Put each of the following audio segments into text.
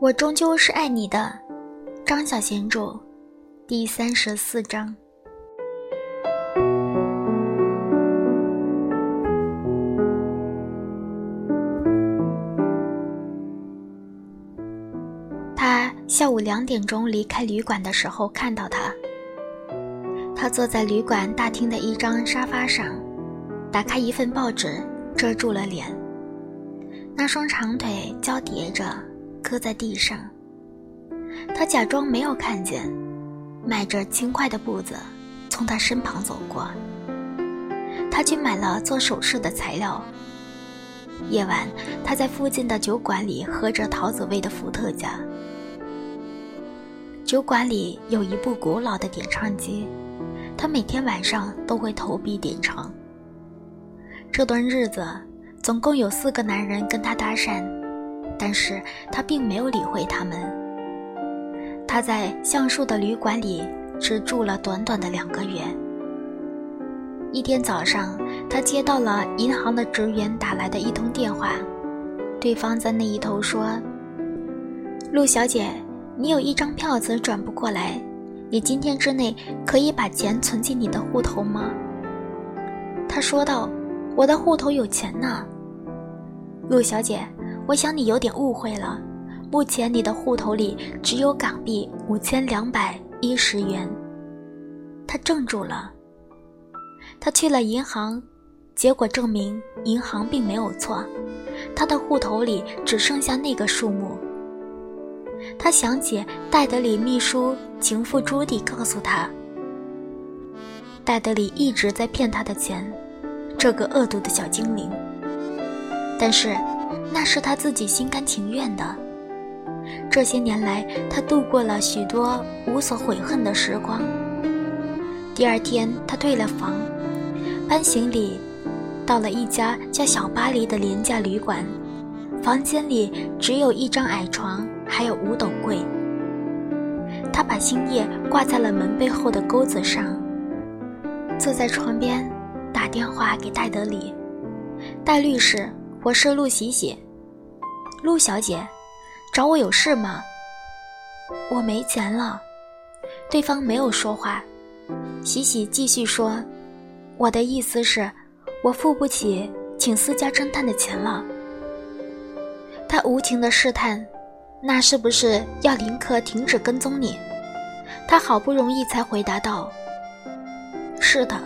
我终究是爱你的，张小娴著，第三十四章。他下午两点钟离开旅馆的时候看到他，他坐在旅馆大厅的一张沙发上，打开一份报纸遮住了脸，那双长腿交叠着。搁在地上，他假装没有看见，迈着轻快的步子从他身旁走过。他去买了做首饰的材料。夜晚，他在附近的酒馆里喝着桃子味的伏特加。酒馆里有一部古老的点唱机，他每天晚上都会投币点唱。这段日子，总共有四个男人跟他搭讪。但是他并没有理会他们。他在橡树的旅馆里只住了短短的两个月。一天早上，他接到了银行的职员打来的一通电话，对方在那一头说：“陆小姐，你有一张票子转不过来，你今天之内可以把钱存进你的户头吗？”他说道：“我的户头有钱呢，陆小姐。”我想你有点误会了，目前你的户头里只有港币五千两百一十元。他怔住了。他去了银行，结果证明银行并没有错，他的户头里只剩下那个数目。他想起戴德里秘书情妇朱迪告诉他，戴德里一直在骗他的钱，这个恶毒的小精灵。但是。那是他自己心甘情愿的。这些年来，他度过了许多无所悔恨的时光。第二天，他退了房，搬行李，到了一家叫小巴黎的廉价旅馆。房间里只有一张矮床，还有五斗柜。他把星夜挂在了门背后的钩子上，坐在床边，打电话给戴德里，戴律师。我是陆喜喜，陆小姐，找我有事吗？我没钱了。对方没有说话。喜喜继续说：“我的意思是，我付不起请私家侦探的钱了。”他无情的试探：“那是不是要林克停止跟踪你？”他好不容易才回答道：“是的。”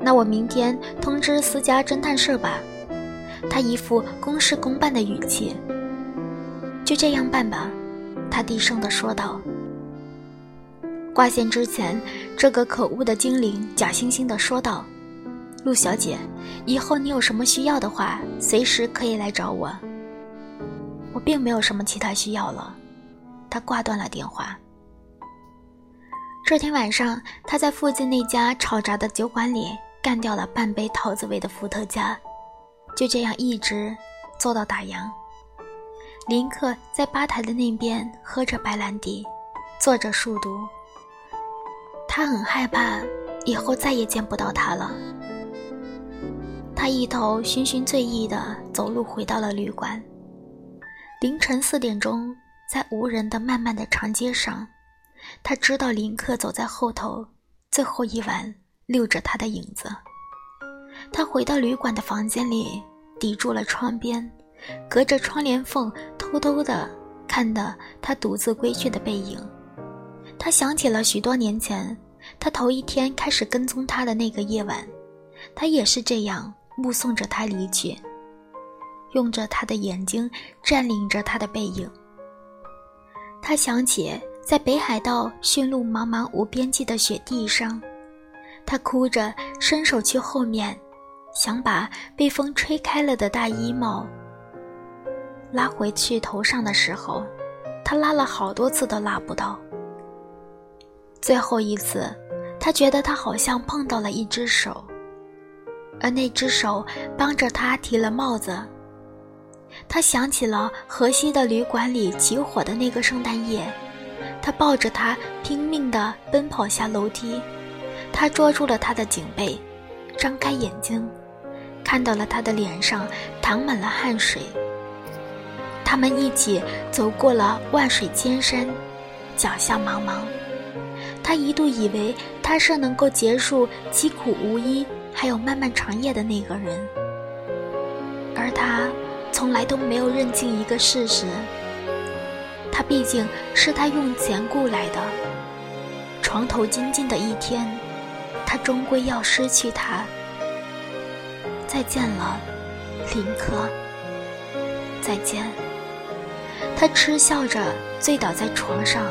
那我明天通知私家侦探社吧。他一副公事公办的语气。就这样办吧，他低声地说道。挂线之前，这个可恶的精灵假惺惺地说道：“陆小姐，以后你有什么需要的话，随时可以来找我。”我并没有什么其他需要了。他挂断了电话。这天晚上，他在附近那家吵杂的酒馆里干掉了半杯桃子味的伏特加。就这样一直坐到打烊。林克在吧台的那边喝着白兰地，做着数独。他很害怕以后再也见不到他了。他一头醺醺醉意的走路回到了旅馆。凌晨四点钟，在无人的漫漫的长街上，他知道林克走在后头，最后一晚溜着他的影子。他回到旅馆的房间里，抵住了窗边，隔着窗帘缝偷偷地看的他独自归去的背影。他想起了许多年前，他头一天开始跟踪他的那个夜晚，他也是这样目送着他离去，用着他的眼睛占领着他的背影。他想起在北海道驯鹿茫茫无边际的雪地上，他哭着伸手去后面。想把被风吹开了的大衣帽拉回去头上的时候，他拉了好多次都拉不到。最后一次，他觉得他好像碰到了一只手，而那只手帮着他提了帽子。他想起了河西的旅馆里起火的那个圣诞夜，他抱着他拼命地奔跑下楼梯，他捉住了他的颈背，张开眼睛。看到了他的脸上淌满了汗水，他们一起走过了万水千山，脚下茫茫。他一度以为他是能够结束凄苦无依还有漫漫长夜的那个人，而他从来都没有认清一个事实：他毕竟是他用钱雇来的。床头金尽的一天，他终归要失去他。再见了，林科。再见。他嗤笑着醉倒在床上，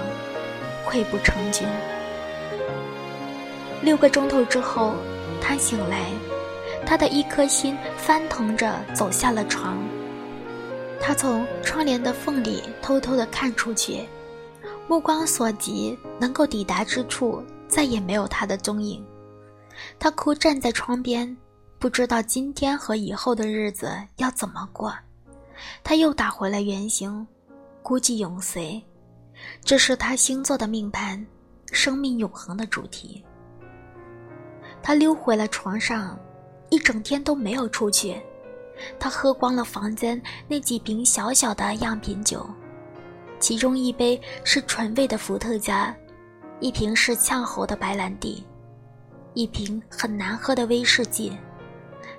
溃不成军。六个钟头之后，他醒来，他的一颗心翻腾着走下了床。他从窗帘的缝里偷偷地看出去，目光所及能够抵达之处，再也没有他的踪影。他哭站在窗边。不知道今天和以后的日子要怎么过，他又打回了原形，孤寂永随，这是他星座的命盘，生命永恒的主题。他溜回了床上，一整天都没有出去。他喝光了房间那几瓶小小的样品酒，其中一杯是纯味的伏特加，一瓶是呛喉的白兰地，一瓶很难喝的威士忌。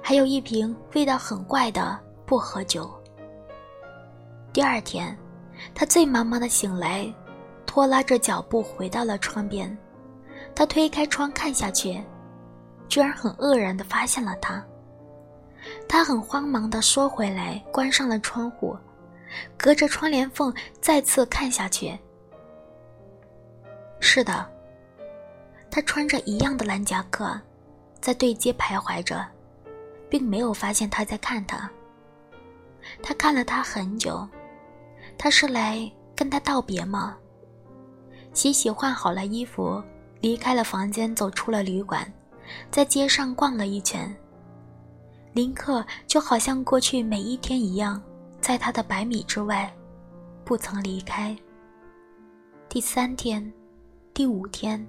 还有一瓶味道很怪的薄荷酒。第二天，他醉茫茫的醒来，拖拉着脚步回到了窗边。他推开窗看下去，居然很愕然的发现了他。他很慌忙的缩回来，关上了窗户，隔着窗帘缝再次看下去。是的，他穿着一样的蓝夹克，在对街徘徊着。并没有发现他在看他。他看了他很久，他是来跟他道别吗？洗洗换好了衣服，离开了房间，走出了旅馆，在街上逛了一圈。林克就好像过去每一天一样，在他的百米之外，不曾离开。第三天，第五天，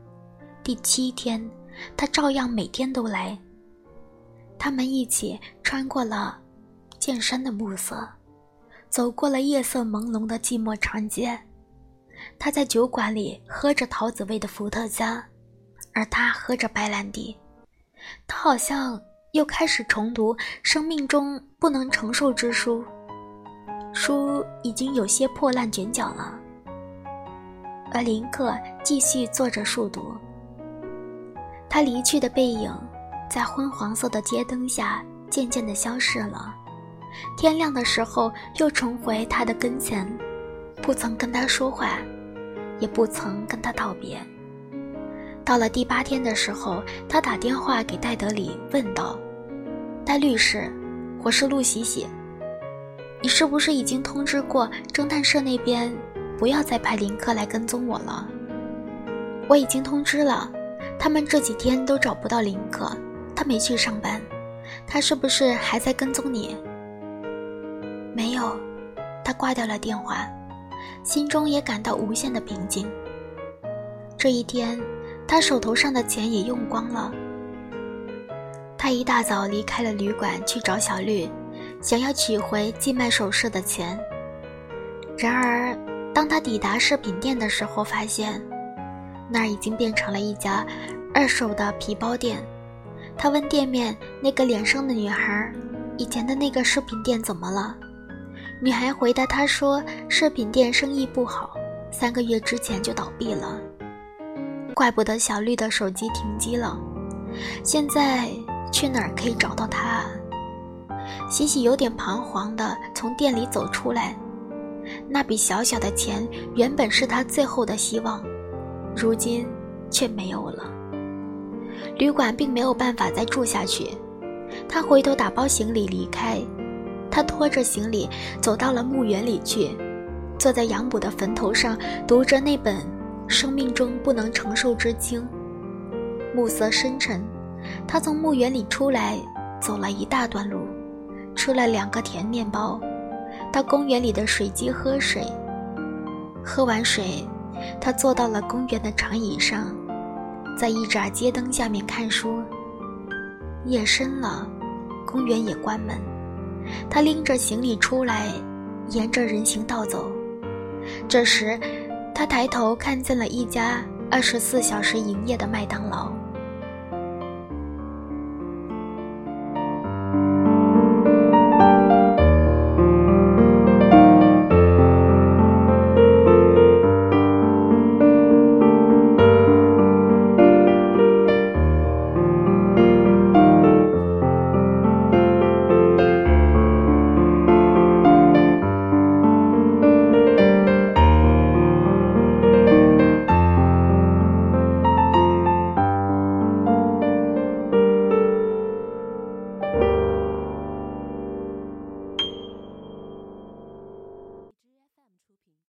第七天，他照样每天都来。他们一起穿过了渐深的暮色，走过了夜色朦胧的寂寞长街。他在酒馆里喝着桃子味的伏特加，而他喝着白兰地。他好像又开始重读生命中不能承受之书，书已经有些破烂卷角了。而林克继续坐着数读，他离去的背影。在昏黄色的街灯下，渐渐地消失了。天亮的时候，又重回他的跟前，不曾跟他说话，也不曾跟他道别。到了第八天的时候，他打电话给戴德里，问道：“戴律师，我是陆喜喜，你是不是已经通知过侦探社那边，不要再派林克来跟踪我了？”“我已经通知了，他们这几天都找不到林克。”他没去上班，他是不是还在跟踪你？没有，他挂掉了电话，心中也感到无限的平静。这一天，他手头上的钱也用光了。他一大早离开了旅馆去找小绿，想要取回寄卖首饰的钱。然而，当他抵达饰品店的时候，发现那儿已经变成了一家二手的皮包店。他问店面那个脸生的女孩：“以前的那个饰品店怎么了？”女孩回答他说：“饰品店生意不好，三个月之前就倒闭了。怪不得小绿的手机停机了。现在去哪儿可以找到他？”喜喜有点彷徨地从店里走出来。那笔小小的钱原本是他最后的希望，如今却没有了。旅馆并没有办法再住下去，他回头打包行李离开。他拖着行李走到了墓园里去，坐在养母的坟头上，读着那本《生命中不能承受之轻》。暮色深沉，他从墓园里出来，走了一大段路，吃了两个甜面包，到公园里的水机喝水。喝完水，他坐到了公园的长椅上。在一盏街灯下面看书。夜深了，公园也关门。他拎着行李出来，沿着人行道走。这时，他抬头看见了一家二十四小时营业的麦当劳。